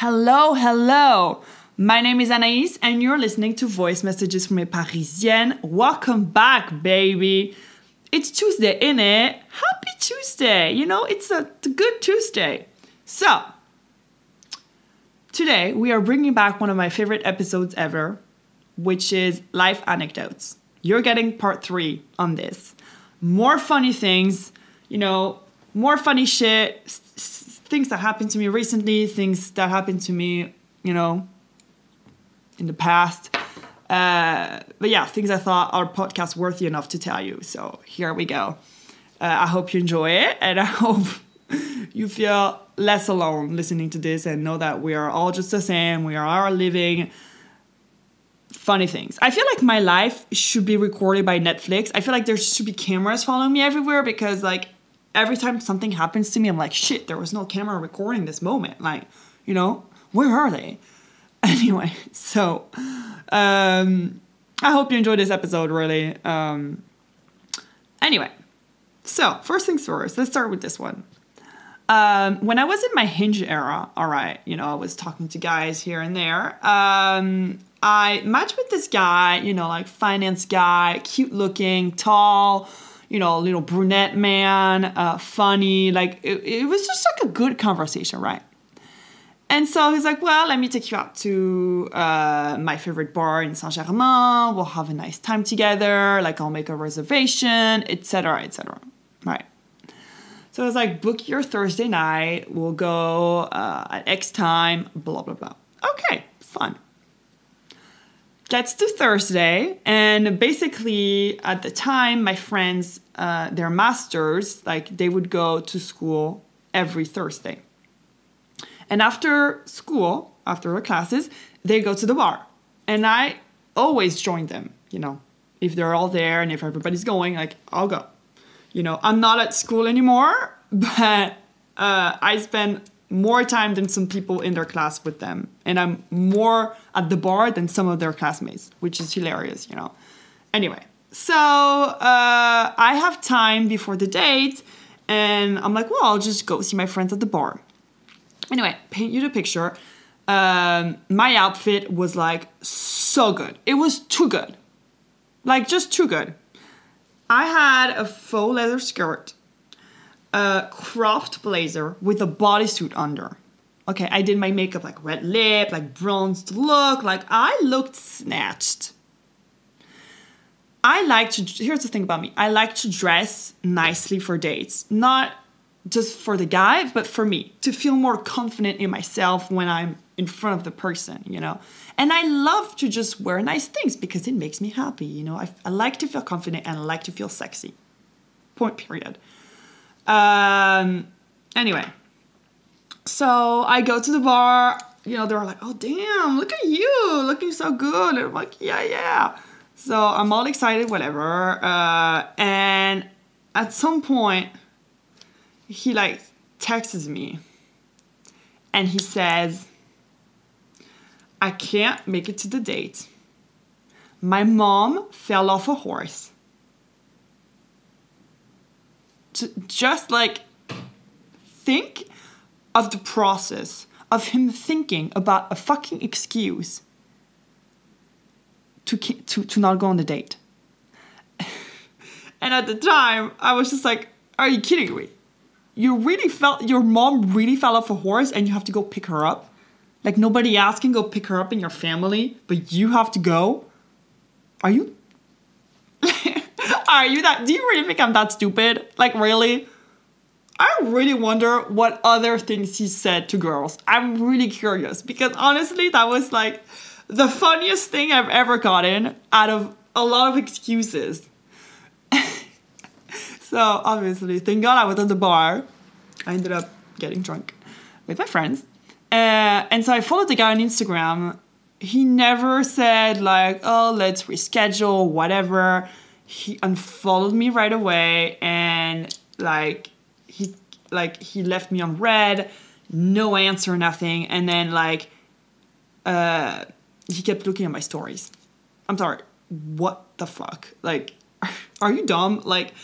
Hello, hello. My name is Anaïs, and you're listening to Voice Messages from a Parisienne. Welcome back, baby. It's Tuesday, innit? Happy Tuesday. You know, it's a, good Tuesday. So, today we are bringing back one of my favorite episodes ever, which is life anecdotes. You're getting part three on this. More funny things, you know, more funny shit, things that happened to me recently, things that happened to me, you know, in the past. Uh, but yeah, things I thought are podcast worthy enough to tell you. So here we go. Uh, I hope you enjoy it, and I hope you feel less alone listening to this and know that we are all just the same. We are all living funny things. I feel like my life should be recorded by Netflix. I feel like there should be cameras following me everywhere because like every time something happens to me, I'm like, shit, there was no camera recording this moment. Like, you know, where are they? Anyway, so um I hope you enjoyed this episode really. Um anyway, so first things first, let's start with this one. Um, when I was in my hinge era, all right, you know, I was talking to guys here and there. Um, I matched with this guy, you know, like finance guy, cute looking, tall, you know, little brunette man, uh, funny. Like it, it was just like a good conversation, right? And so he's like, well, let me take you out to uh, my favorite bar in Saint Germain. We'll have a nice time together. Like I'll make a reservation, etc., etc. Right. So I was like, book your Thursday night. We'll go uh, at X time. Blah blah blah. Okay, fun. Gets to Thursday, and basically at the time, my friends, uh, their masters, like they would go to school every Thursday. And after school, after our classes, they go to the bar. And I always join them, you know. If they're all there and if everybody's going, like, I'll go. You know, I'm not at school anymore, but uh, I spend more time than some people in their class with them. And I'm more at the bar than some of their classmates, which is hilarious, you know. Anyway, so uh, I have time before the date, and I'm like, well, I'll just go see my friends at the bar. Anyway, paint you the picture. Um, my outfit was like so good. It was too good. Like just too good. I had a faux leather skirt, a cropped blazer with a bodysuit under. Okay, I did my makeup like red lip, like bronzed look, like I looked snatched. I like to, here's the thing about me I like to dress nicely for dates. Not just for the guy, but for me to feel more confident in myself when I'm in front of the person, you know. And I love to just wear nice things because it makes me happy, you know. I, I like to feel confident and I like to feel sexy. Point period. Um, anyway, so I go to the bar. You know, they're like, "Oh damn, look at you, looking so good." And I'm like, "Yeah, yeah." So I'm all excited, whatever. Uh, and at some point, he like texts me and he says, I can't make it to the date. My mom fell off a horse. J- Just like think of the process of him thinking about a fucking excuse to, to, to not go on the date. and at the time, I was just like, are you kidding me? you really felt your mom really fell off a horse and you have to go pick her up like nobody else can go pick her up in your family but you have to go are you are you that do you really think i'm that stupid like really i really wonder what other things he said to girls i'm really curious because honestly that was like the funniest thing i've ever gotten out of a lot of excuses so obviously, thank God I was at the bar. I ended up getting drunk with my friends. Uh, and so I followed the guy on Instagram. He never said like, oh, let's reschedule, whatever. He unfollowed me right away and like he like he left me on red, no answer, nothing. And then like uh he kept looking at my stories. I'm sorry, what the fuck? Like, are you dumb? Like,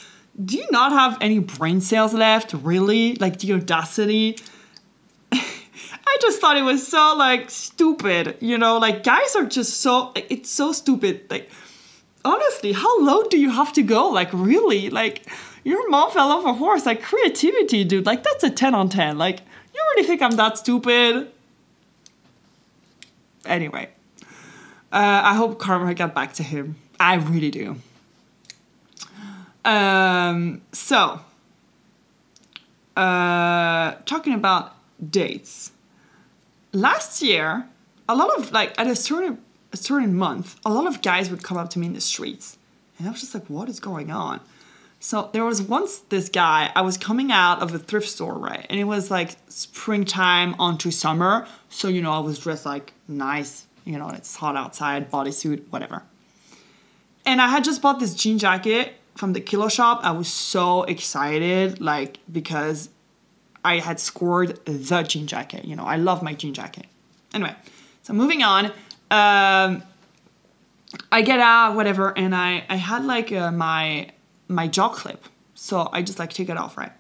do you not have any brain cells left? Really? Like the audacity? I just thought it was so like stupid, you know, like guys are just so like, it's so stupid. Like honestly, how low do you have to go? Like really? Like your mom fell off a horse. Like creativity, dude. Like that's a 10 on 10. Like you really think I'm that stupid? Anyway, uh, I hope karma got back to him. I really do. Um, so, uh, talking about dates. Last year, a lot of like at a certain a certain month, a lot of guys would come up to me in the streets, and I was just like, "What is going on?" So there was once this guy. I was coming out of a thrift store, right, and it was like springtime onto summer, so you know I was dressed like nice, you know, it's hot outside, bodysuit, whatever. And I had just bought this jean jacket from the kilo shop. I was so excited, like, because I had scored the jean jacket. You know, I love my jean jacket. Anyway, so moving on. Um, I get out, whatever, and I, I had like uh, my my jaw clip. So I just like take it off, right?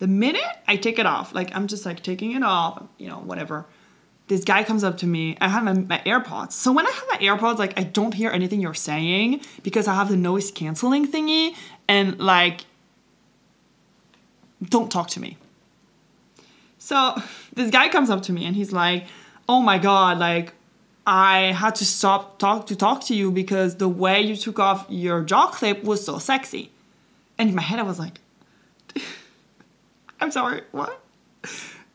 The minute I take it off, like I'm just like taking it off, you know, whatever this guy comes up to me. I have my, my, AirPods. So when I have my AirPods, like I don't hear anything you're saying because I have the noise canceling thingy and like don't talk to me. So this guy comes up to me and he's like, "Oh my god, like I had to stop talk to talk to you because the way you took off your jaw clip was so sexy." And in my head I was like, "I'm sorry, what?"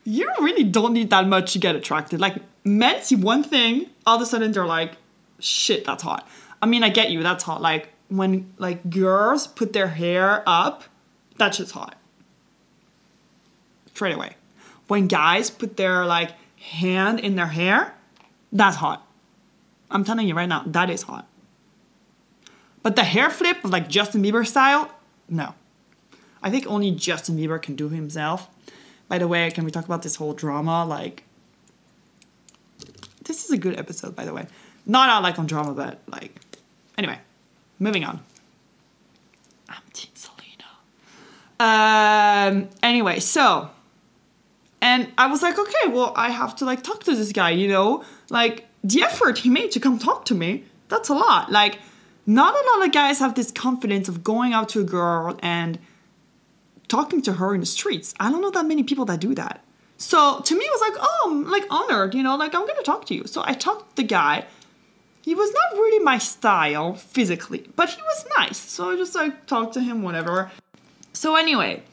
you really don't need that much to get attracted. Like men see one thing, all of a sudden they're like, shit, that's hot. I mean, I get you, that's hot. Like when like girls put their hair up, that shit's hot. Straight away. When guys put their like hand in their hair, that's hot. I'm telling you right now, that is hot. But the hair flip, like Justin Bieber style, no. I think only Justin Bieber can do himself. By the way, can we talk about this whole drama? Like, this is a good episode, by the way. Not out like on drama, but like, anyway, moving on. I'm Team Selena. Um, anyway, so, and I was like, okay, well, I have to like talk to this guy, you know? Like, the effort he made to come talk to me, that's a lot. Like, not a lot of guys have this confidence of going out to a girl and talking to her in the streets. I don't know that many people that do that. So to me, it was like, oh, I'm like honored, you know, like I'm gonna talk to you. So I talked to the guy. He was not really my style physically, but he was nice. So I just like talked to him, whatever. So anyway,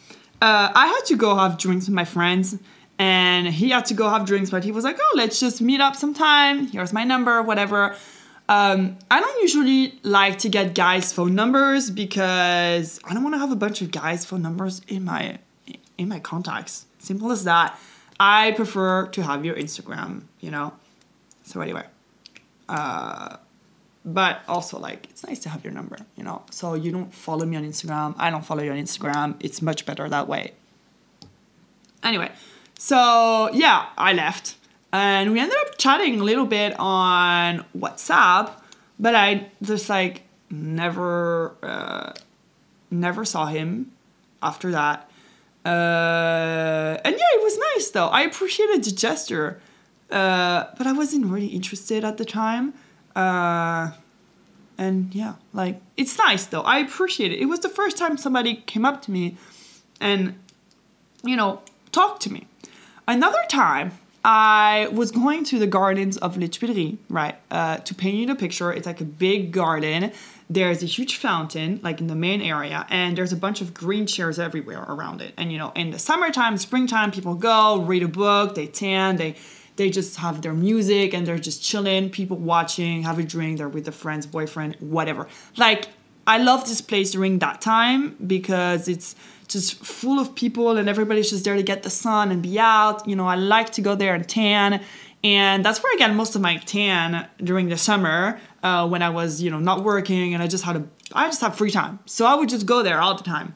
uh, I had to go have drinks with my friends, and he had to go have drinks, but he was like, oh, let's just meet up sometime. Here's my number, whatever. Um, I don't usually like to get guys' phone numbers because I don't want to have a bunch of guys' phone numbers in my in my contacts. Simple as that. I prefer to have your Instagram, you know. So anyway, uh, but also like it's nice to have your number, you know. So you don't follow me on Instagram. I don't follow you on Instagram. It's much better that way. Anyway, so yeah, I left and we ended up chatting a little bit on WhatsApp, but I just like never, uh, never saw him after that. Uh, and yeah, it was nice though. I appreciated the gesture, uh, but I wasn't really interested at the time. Uh, and yeah, like it's nice though. I appreciate it. It was the first time somebody came up to me and, you know, talked to me. Another time, I was going to the gardens of Les Tuileries, right? Uh, to paint you the picture, it's like a big garden. There's a huge fountain, like in the main area, and there's a bunch of green chairs everywhere around it. And you know, in the summertime, springtime, people go read a book, they tan, they they just have their music, and they're just chilling. People watching, have a drink, they're with a friend's boyfriend, whatever. Like I love this place during that time because it's just full of people and everybody's just there to get the sun and be out. You know, I like to go there and tan. And that's where I get most of my tan during the summer uh, when I was, you know, not working and I just had a, I just have free time. So I would just go there all the time.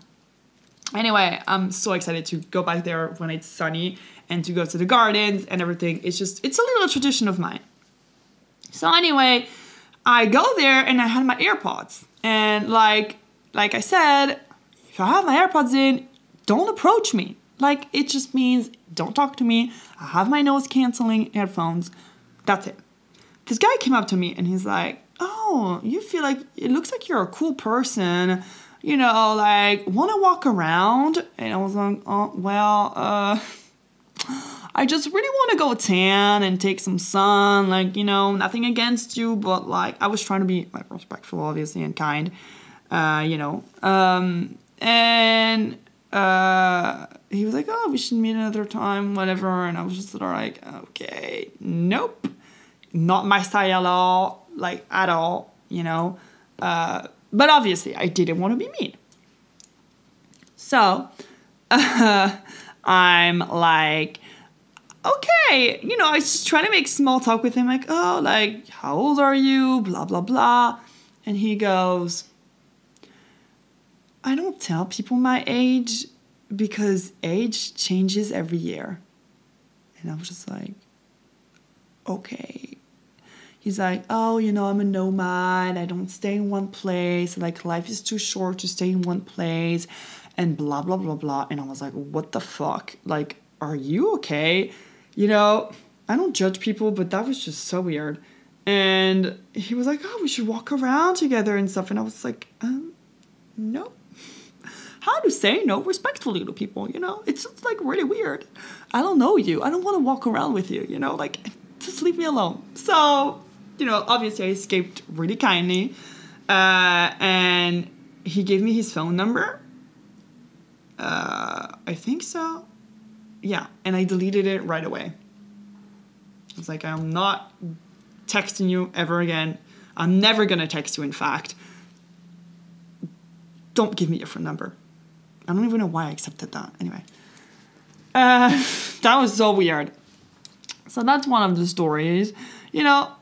Anyway, I'm so excited to go back there when it's sunny and to go to the gardens and everything. It's just, it's a little tradition of mine. So anyway, I go there and I had my AirPods. And like, like I said, if I have my AirPods in, don't approach me. Like, it just means don't talk to me. I have my noise canceling headphones. That's it. This guy came up to me and he's like, Oh, you feel like it looks like you're a cool person. You know, like, want to walk around? And I was like, Oh, well, uh, I just really want to go tan and take some sun. Like, you know, nothing against you, but like, I was trying to be like respectful, obviously, and kind. Uh, you know, um, and uh, he was like, "Oh, we should meet another time, whatever." And I was just like, "Okay, nope, not my style at all, like at all, you know." Uh, but obviously, I didn't want to be mean. So uh, I'm like, okay, you know, I was just trying to make small talk with him, like, oh, like, how old are you? Blah, blah, blah. And he goes, I don't tell people my age because age changes every year. And I was just like, okay. He's like, oh, you know, I'm a nomad. I don't stay in one place. Like, life is too short to stay in one place. And blah, blah, blah, blah. And I was like, what the fuck? Like, are you okay? You know, I don't judge people, but that was just so weird. And he was like, oh, we should walk around together and stuff. And I was like, um, no how to say no respectfully to people, you know? It's just like really weird. I don't know you. I don't want to walk around with you, you know? Like, just leave me alone. So, you know, obviously I escaped really kindly. Uh, and he gave me his phone number. Uh, I think so. Yeah, and I deleted it right away. I was like, I'm not texting you ever again. I'm never gonna text you, in fact. Don't give me your phone number. I don't even know why I accepted that. Anyway, uh, that was so weird. So that's one of the stories, you know.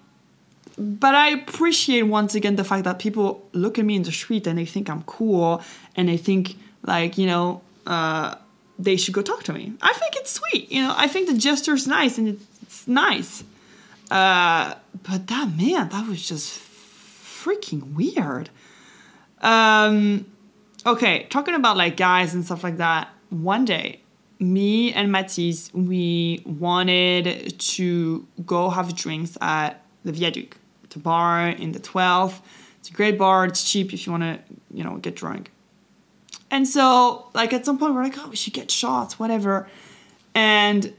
But I appreciate once again the fact that people look at me in the street and they think I'm cool and they think like you know uh, they should go talk to me. I think it's sweet, you know. I think the gesture's nice and it's nice. Uh, but that man, that was just freaking weird. Um, okay, talking about like guys and stuff like that, one day, me and Matisse, we wanted to go have drinks at the Viaduc. A bar in the 12th. It's a great bar. It's cheap if you want to, you know, get drunk. And so, like, at some point, we're like, oh, we should get shots, whatever. And,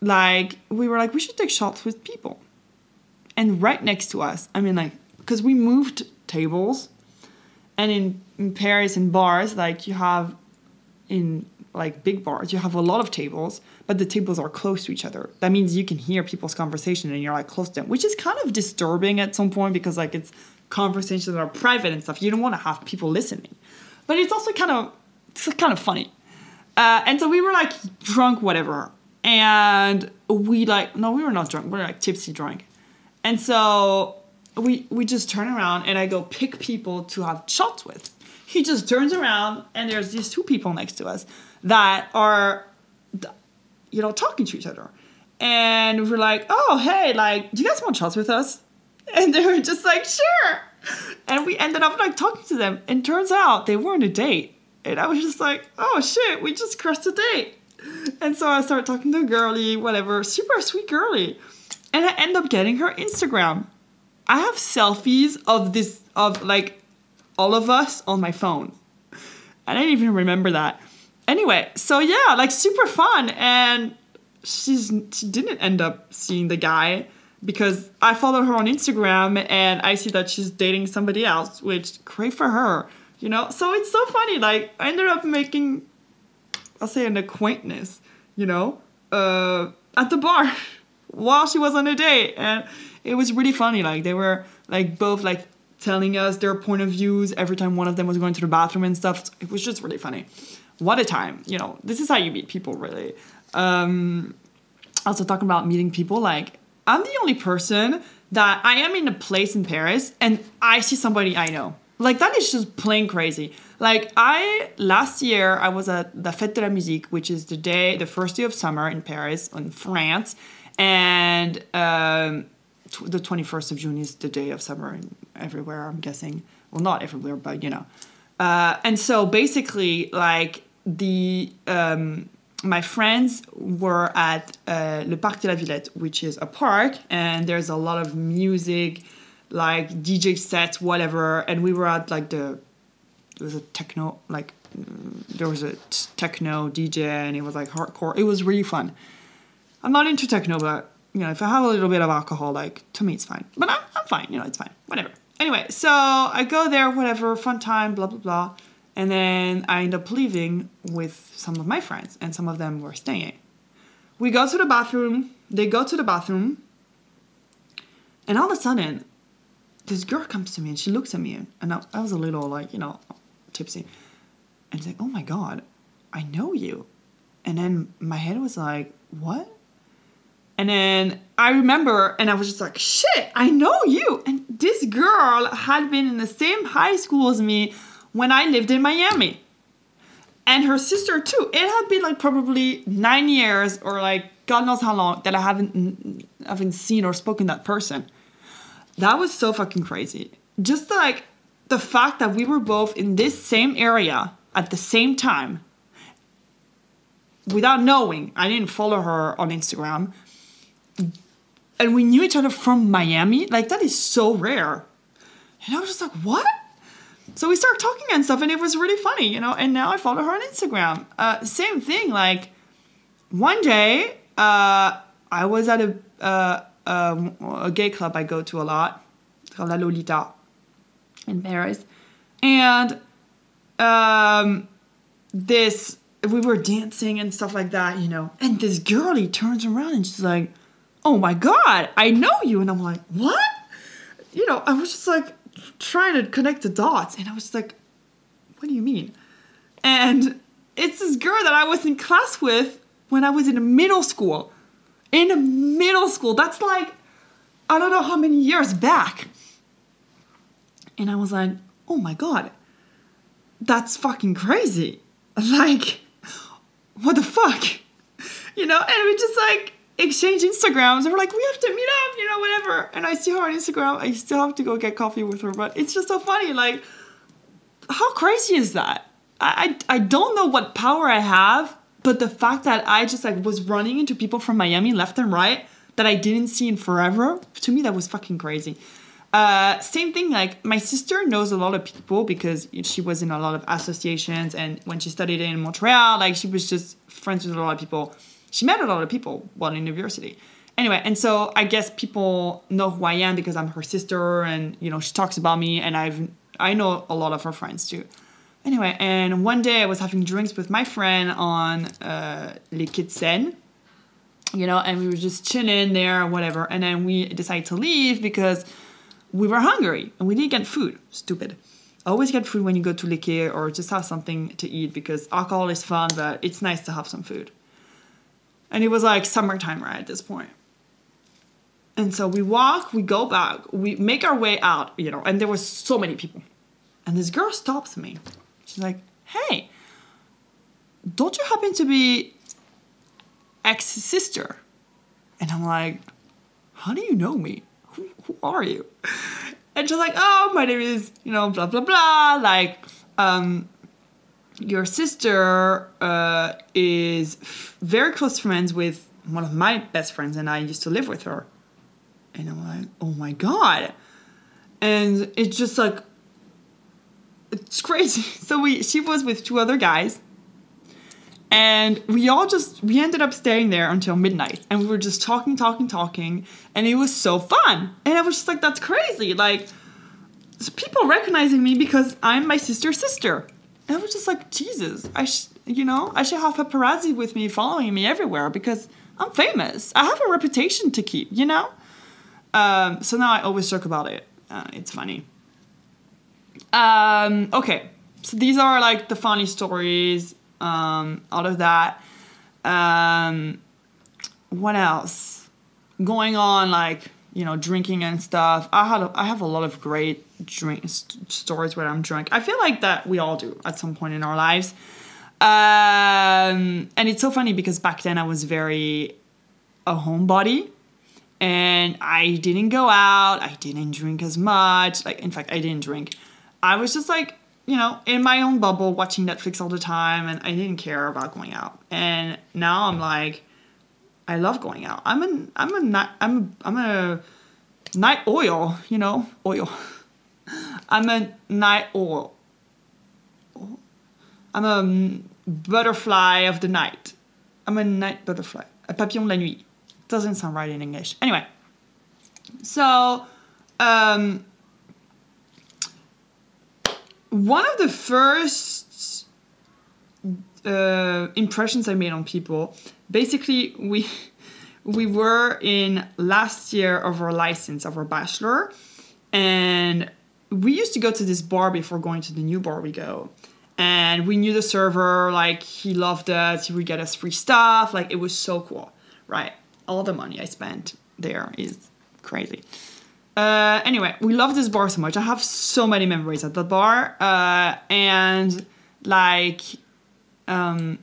like, we were like, we should take shots with people. And right next to us, I mean, like, because we moved tables and in, in paris in bars like you have in like big bars you have a lot of tables but the tables are close to each other. That means you can hear people's conversation and you're like close to them which is kind of disturbing at some point because like it's conversations that are private and stuff. You don't want to have people listening. But it's also kind of it's kind of funny. Uh, and so we were like drunk whatever. And we like no we were not drunk. We were like tipsy drunk. And so we we just turn around and I go pick people to have shots with. He just turns around and there's these two people next to us that are, you know, talking to each other, and we're like, oh hey, like, do you guys want shots with us? And they were just like, sure. And we ended up like talking to them, and turns out they weren't a date. And I was just like, oh shit, we just crushed a date. And so I started talking to a girly, whatever, super sweet girly. And I end up getting her Instagram. I have selfies of this of like all of us on my phone. I didn't even remember that. Anyway, so yeah, like super fun and she's she didn't end up seeing the guy because I follow her on Instagram and I see that she's dating somebody else, which great for her, you know? So it's so funny. Like I ended up making I'll say an acquaintance, you know, uh, at the bar while she was on a date and it was really funny. Like they were like both like telling us their point of views every time one of them was going to the bathroom and stuff. It was just really funny. What a time, you know. This is how you meet people, really. Um, also talking about meeting people, like I'm the only person that I am in a place in Paris and I see somebody I know. Like that is just plain crazy. Like I last year I was at the Fête de la Musique, which is the day, the first day of summer in Paris, in France, and um, the 21st of June is the day of summer everywhere, I'm guessing. Well, not everywhere, but you know. Uh, and so basically, like the um, my friends were at uh, Le Parc de la Villette, which is a park, and there's a lot of music, like DJ sets, whatever. And we were at like the there was a techno like mm, there was a t- techno DJ, and it was like hardcore. It was really fun. I'm not into techno, but you know, if I have a little bit of alcohol, like to me, it's fine. But I'm, I'm fine, you know, it's fine, whatever. Anyway, so I go there, whatever, fun time, blah blah blah, and then I end up leaving with some of my friends, and some of them were staying. We go to the bathroom. They go to the bathroom, and all of a sudden, this girl comes to me and she looks at me, and I, I was a little like, you know, tipsy, and she's like, "Oh my god, I know you," and then my head was like, "What?" And then I remember, and I was just like, shit, I know you. And this girl had been in the same high school as me when I lived in Miami. And her sister, too. It had been like probably nine years or like God knows how long that I haven't, haven't seen or spoken that person. That was so fucking crazy. Just like the fact that we were both in this same area at the same time without knowing. I didn't follow her on Instagram and we knew each other from Miami. Like that is so rare. And I was just like, what? So we started talking and stuff, and it was really funny, you know. And now I follow her on Instagram. Uh, same thing. Like one day, uh, I was at a, uh, um, a gay club I go to a lot, called La Lolita, in Paris, and um, this we were dancing and stuff like that, you know. And this girlie turns around and she's like oh my God, I know you. And I'm like, what? You know, I was just like trying to connect the dots. And I was just like, what do you mean? And it's this girl that I was in class with when I was in middle school. In middle school. That's like, I don't know how many years back. And I was like, oh my God, that's fucking crazy. Like, what the fuck? You know, and we just like, exchange Instagrams and we're like, we have to meet up, you know, whatever. And I see her on Instagram. I still have to go get coffee with her, but it's just so funny. Like, how crazy is that? I, I, I don't know what power I have, but the fact that I just like was running into people from Miami left and right that I didn't see in forever, to me that was fucking crazy. Uh, same thing, like my sister knows a lot of people because she was in a lot of associations and when she studied in Montreal, like she was just friends with a lot of people she met a lot of people while in university. Anyway, and so I guess people know who I am because I'm her sister, and you know she talks about me, and I've I know a lot of her friends too. Anyway, and one day I was having drinks with my friend on uh, Les quais de Seine, you know, and we were just chilling there, whatever. And then we decided to leave because we were hungry and we didn't get food. Stupid. Always get food when you go to Le Les or just have something to eat because alcohol is fun, but it's nice to have some food. And it was like summertime right at this point. And so we walk, we go back, we make our way out, you know, and there was so many people. And this girl stops me. She's like, hey, don't you happen to be ex sister? And I'm like, how do you know me? Who, who are you? And she's like, oh, my name is, you know, blah, blah, blah. Like, um, your sister uh, is f- very close friends with one of my best friends, and I used to live with her. And I'm like, oh my god. And it's just like, it's crazy. So we, she was with two other guys, and we all just, we ended up staying there until midnight, and we were just talking, talking, talking, and it was so fun. And I was just like, that's crazy. Like, people recognizing me because I'm my sister's sister. I was just like, Jesus, I sh- you know, I should have paparazzi with me following me everywhere because I'm famous. I have a reputation to keep, you know? Um, so now I always joke about it. Uh, it's funny. Um, okay, so these are like the funny stories um, out of that. Um, what else? Going on like you know, drinking and stuff. I had a, I have a lot of great drink st- stories where I'm drunk. I feel like that we all do at some point in our lives. Um, and it's so funny because back then I was very a homebody and I didn't go out. I didn't drink as much. Like in fact, I didn't drink. I was just like you know, in my own bubble watching Netflix all the time and I didn't care about going out. And now I'm like, I love going out. I'm a I'm a I'm I'm a night oil, you know, oil. I'm a night oil. I'm a butterfly of the night. I'm a night butterfly. A papillon de la nuit. Doesn't sound right in English. Anyway, so um, one of the first uh, impressions I made on people, basically, we we were in last year of our license of our bachelor, and we used to go to this bar before going to the new bar we go. And we knew the server, like he loved us, he would get us free stuff, like it was so cool, right? All the money I spent there is crazy. Uh, anyway, we love this bar so much. I have so many memories at the bar, uh, and like, um,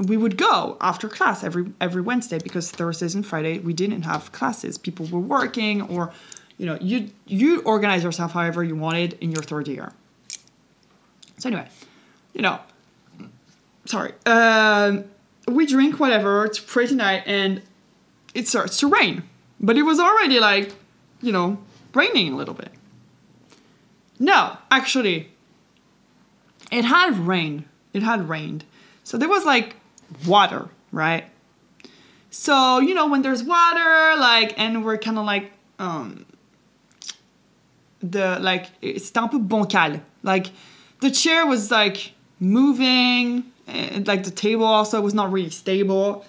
we would go after class every every Wednesday because Thursdays and Friday we didn't have classes. People were working, or you know, you you organize yourself however you wanted in your third year. So anyway, you know, sorry, um, we drink whatever. It's Friday night, and it starts to rain, but it was already like you know, raining a little bit. No, actually, it had rained. It had rained. So there was like water, right? So, you know, when there's water, like, and we're kind of like, um, the, like, it's un peu bancal. Like, the chair was like moving, and like the table also was not really stable.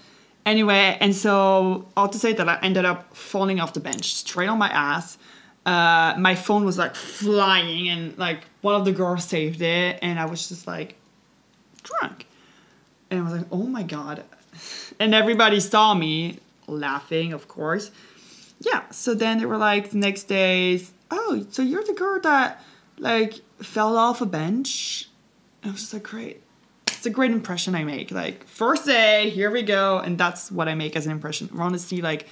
Anyway, and so all to say that I ended up falling off the bench straight on my ass. Uh, my phone was like flying, and like one of the girls saved it, and I was just like drunk. And I was like, oh my god. And everybody saw me laughing, of course. Yeah, so then they were like the next days, oh, so you're the girl that like fell off a bench? And I was just like, great it's a great impression I make. Like first day, here we go, and that's what I make as an impression. Honestly, like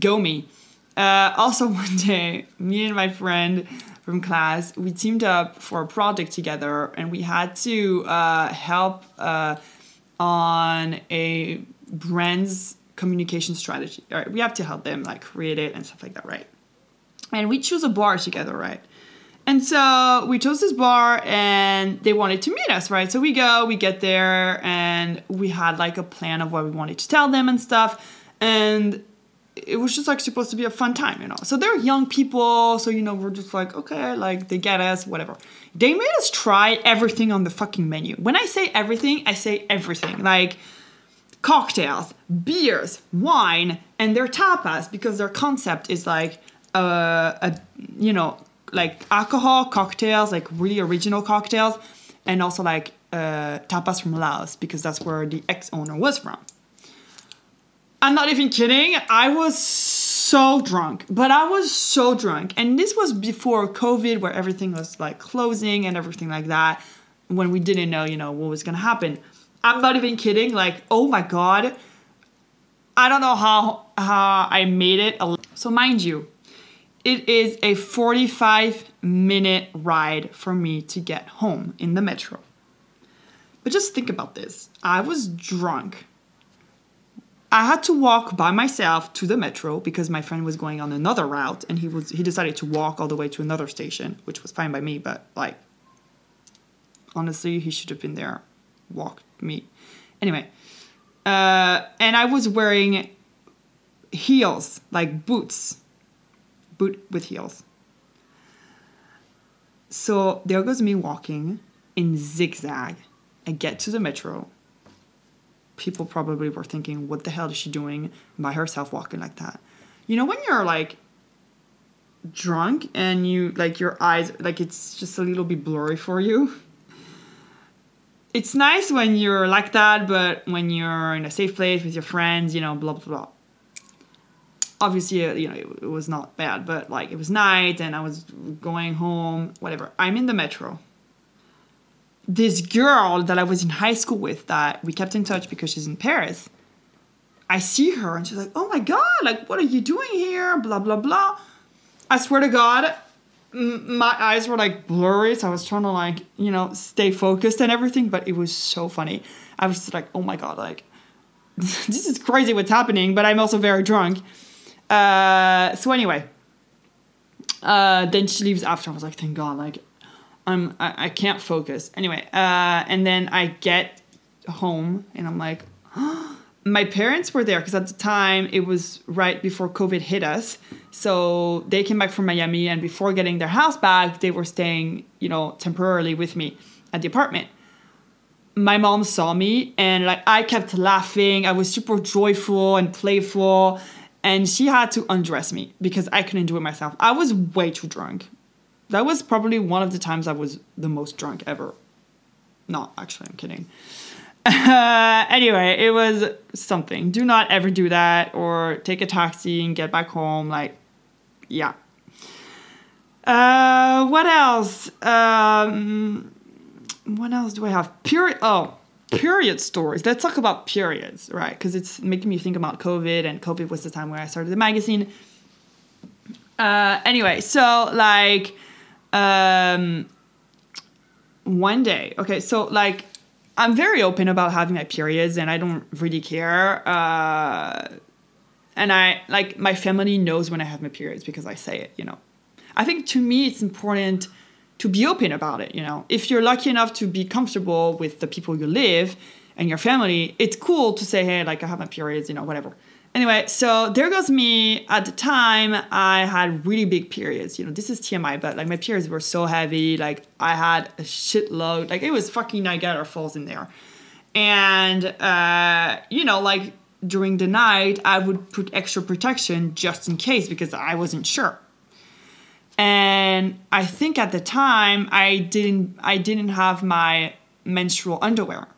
go me. Uh, also, one day, me and my friend from class, we teamed up for a project together, and we had to uh, help uh, on a brand's communication strategy. Right, we have to help them like create it and stuff like that, right? And we choose a bar together, right? And so we chose this bar and they wanted to meet us, right? So we go, we get there, and we had like a plan of what we wanted to tell them and stuff. And it was just like supposed to be a fun time, you know. So they're young people, so you know, we're just like, okay, like they get us, whatever. They made us try everything on the fucking menu. When I say everything, I say everything. Like cocktails, beers, wine, and their tapas, because their concept is like a you know like alcohol cocktails, like really original cocktails, and also like uh, tapas from Laos because that's where the ex owner was from. I'm not even kidding. I was so drunk, but I was so drunk, and this was before COVID, where everything was like closing and everything like that. When we didn't know, you know, what was gonna happen. I'm not even kidding. Like, oh my god, I don't know how how I made it. So mind you, it is a 45 minute ride for me to get home in the metro. But just think about this I was drunk. I had to walk by myself to the metro because my friend was going on another route and he was he decided to walk all the way to another station, which was fine by me, but like honestly, he should have been there, walked me. Anyway, uh, and I was wearing heels, like boots, boot with heels. So there goes me walking in zigzag. I get to the metro. People probably were thinking, what the hell is she doing by herself walking like that? You know, when you're like drunk and you like your eyes, like it's just a little bit blurry for you. It's nice when you're like that, but when you're in a safe place with your friends, you know, blah, blah, blah obviously uh, you know it, was not bad but like it was night and i was going home whatever i'm in the metro this girl that i was in high school with that we kept in touch because she's in paris i see her and she's like oh my god like what are you doing here blah blah blah i swear to god my eyes were like blurry, so I was trying to like you know stay focused and everything. But it was so funny. I was like, oh my god, like this is crazy what's happening. But I'm also very drunk. Uh, so anyway, uh, then she leaves after. I was like, thank God, like I'm I, I can't focus. Anyway, uh, and then I get home and I'm like, my parents were there because at the time it was right before COVID hit us. So they came back from Miami and before getting their house back, they were staying, you know, temporarily with me at the apartment. My mom saw me and like I kept laughing. I was super joyful and playful and she had to undress me because I couldn't do it myself. I was way too drunk. That was probably one of the times I was the most drunk ever. Not actually, I'm kidding. Uh, anyway, it was something. Do not ever do that or take a taxi and get back home. Like, yeah. Uh, what else? Um, what else do I have? Period. Oh, period stories. Let's talk about periods, right? Because it's making me think about COVID, and COVID was the time where I started the magazine. Uh, anyway, so like, um, one day, okay, so like, I'm very open about having my periods, and I don't really care. Uh, and I like my family knows when I have my periods because I say it, you know. I think to me it's important to be open about it, you know. If you're lucky enough to be comfortable with the people you live and your family, it's cool to say, hey, like I have my periods, you know, whatever. Anyway, so there goes me. At the time, I had really big periods. You know, this is TMI, but like my periods were so heavy. Like I had a shitload. Like it was fucking Niagara Falls in there. And, uh, you know, like during the night, I would put extra protection just in case because I wasn't sure and i think at the time i didn't i didn't have my menstrual underwear.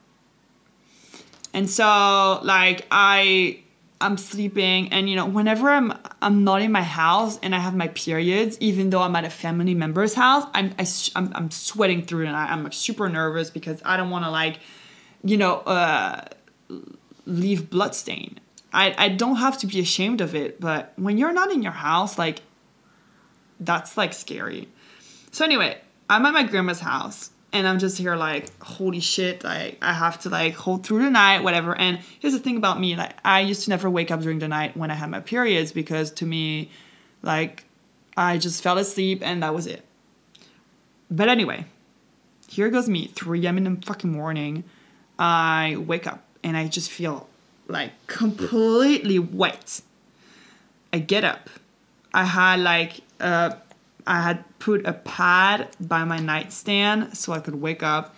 And so like i i'm sleeping and you know whenever i'm i'm not in my house and i have my periods even though i'm at a family member's house i'm I, am am I'm sweating through and I, i'm like super nervous because i don't want to like you know uh leave blood stain. I, I don't have to be ashamed of it but when you're not in your house like that's like scary. So anyway, I'm at my grandma's house and I'm just here like, holy shit, like I have to like hold through the night, whatever. And here's the thing about me, like I used to never wake up during the night when I had my periods because to me, like I just fell asleep and that was it. But anyway, here goes me, 3 a.m. in the fucking morning. I wake up and I just feel like completely wet. I get up. I had like uh, I had put a pad by my nightstand so I could wake up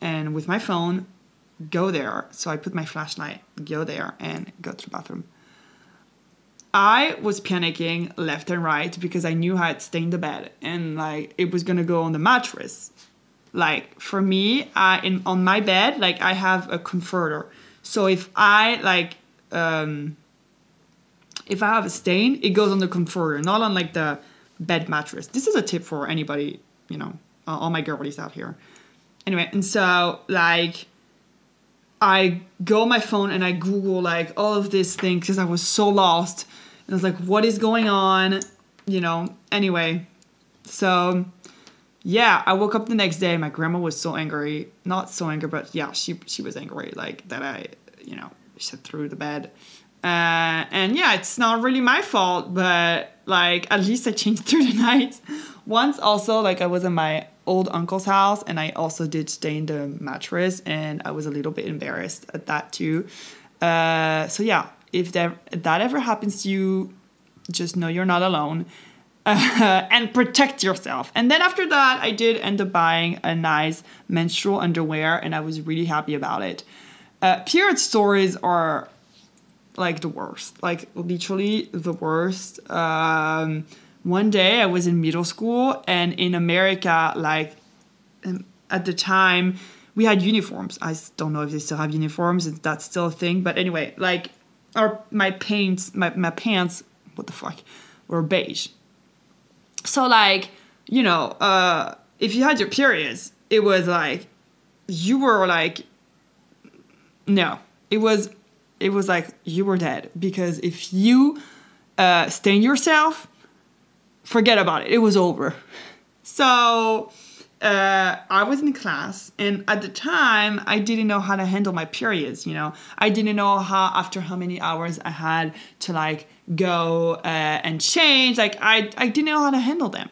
and with my phone go there. So I put my flashlight, go there, and go to the bathroom. I was panicking left and right because I knew I had stained the bed and like it was gonna go on the mattress. Like for me, I in on my bed, like I have a comforter. So if I like um if I have a stain, it goes on the comforter, not on like the bed mattress. This is a tip for anybody, you know, uh, all my girlies out here. Anyway, and so like I go on my phone and I Google like all of these things because I was so lost. And I was like, what is going on? You know, anyway. So yeah, I woke up the next day. My grandma was so angry. Not so angry, but yeah, she she was angry, like that I, you know, she threw the bed. Uh, and yeah, it's not really my fault, but like at least I changed through the night. Once also, like I was in my old uncle's house and I also did stain the mattress and I was a little bit embarrassed at that too. Uh, so yeah, if that, if that ever happens to you, just know you're not alone. Uh, and protect yourself. And then after that, I did end up buying a nice menstrual underwear, and I was really happy about it. Uh, period stories are like the worst, like literally the worst. Um, one day I was in middle school and in America, like um, at the time, we had uniforms. I don't know if they still have uniforms. That's still a thing. But anyway, like our my pants, my, my pants, what the fuck, were beige. So like, you know, uh, if you had your periods, it was like you were like no. It was it was like you were dead because if you uh, stain yourself, forget about it. It was over. So uh, I was in class, and at the time, I didn't know how to handle my periods. You know, I didn't know how after how many hours I had to like go uh, and change. Like I, I didn't know how to handle them.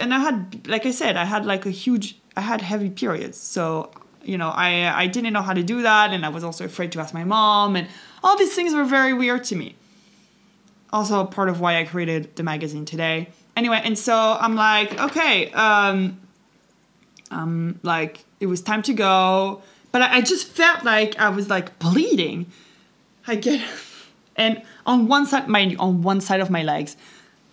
And I had, like I said, I had like a huge, I had heavy periods. So you know, I I didn't know how to do that, and I was also afraid to ask my mom, and all these things were very weird to me. Also, part of why I created the magazine today. Anyway, and so I'm like, okay, um, um, like it was time to go, but I, I just felt like I was like bleeding. I get, and on one side, you, on one side of my legs,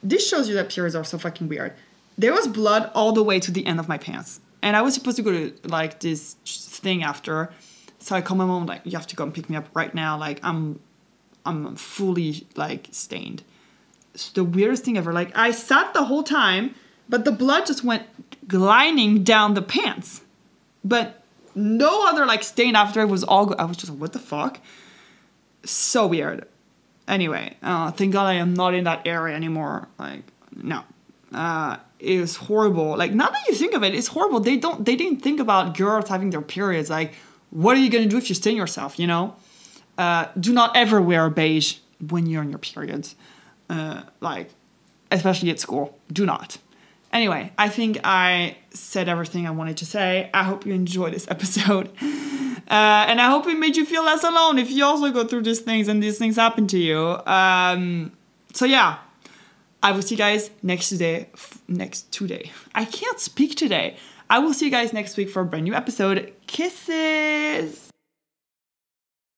this shows you that periods are so fucking weird. There was blood all the way to the end of my pants, and I was supposed to go to like this thing after. So I call my mom like, you have to go and pick me up right now. Like I'm, I'm fully like stained. It's the weirdest thing ever. Like I sat the whole time, but the blood just went gliding down the pants. But no other like stain after it was all. Go- I was just like, what the fuck? So weird. Anyway, uh, thank God I am not in that area anymore. Like no, uh, was horrible. Like now that you think of it, it's horrible. They don't. They didn't think about girls having their periods. Like, what are you gonna do if you stain yourself? You know. Uh, do not ever wear beige when you're on your periods. Uh, like, especially at school. Do not. Anyway, I think I said everything I wanted to say. I hope you enjoyed this episode. Uh, and I hope it made you feel less alone if you also go through these things and these things happen to you. Um, so, yeah, I will see you guys next today. Next today. I can't speak today. I will see you guys next week for a brand new episode. Kisses.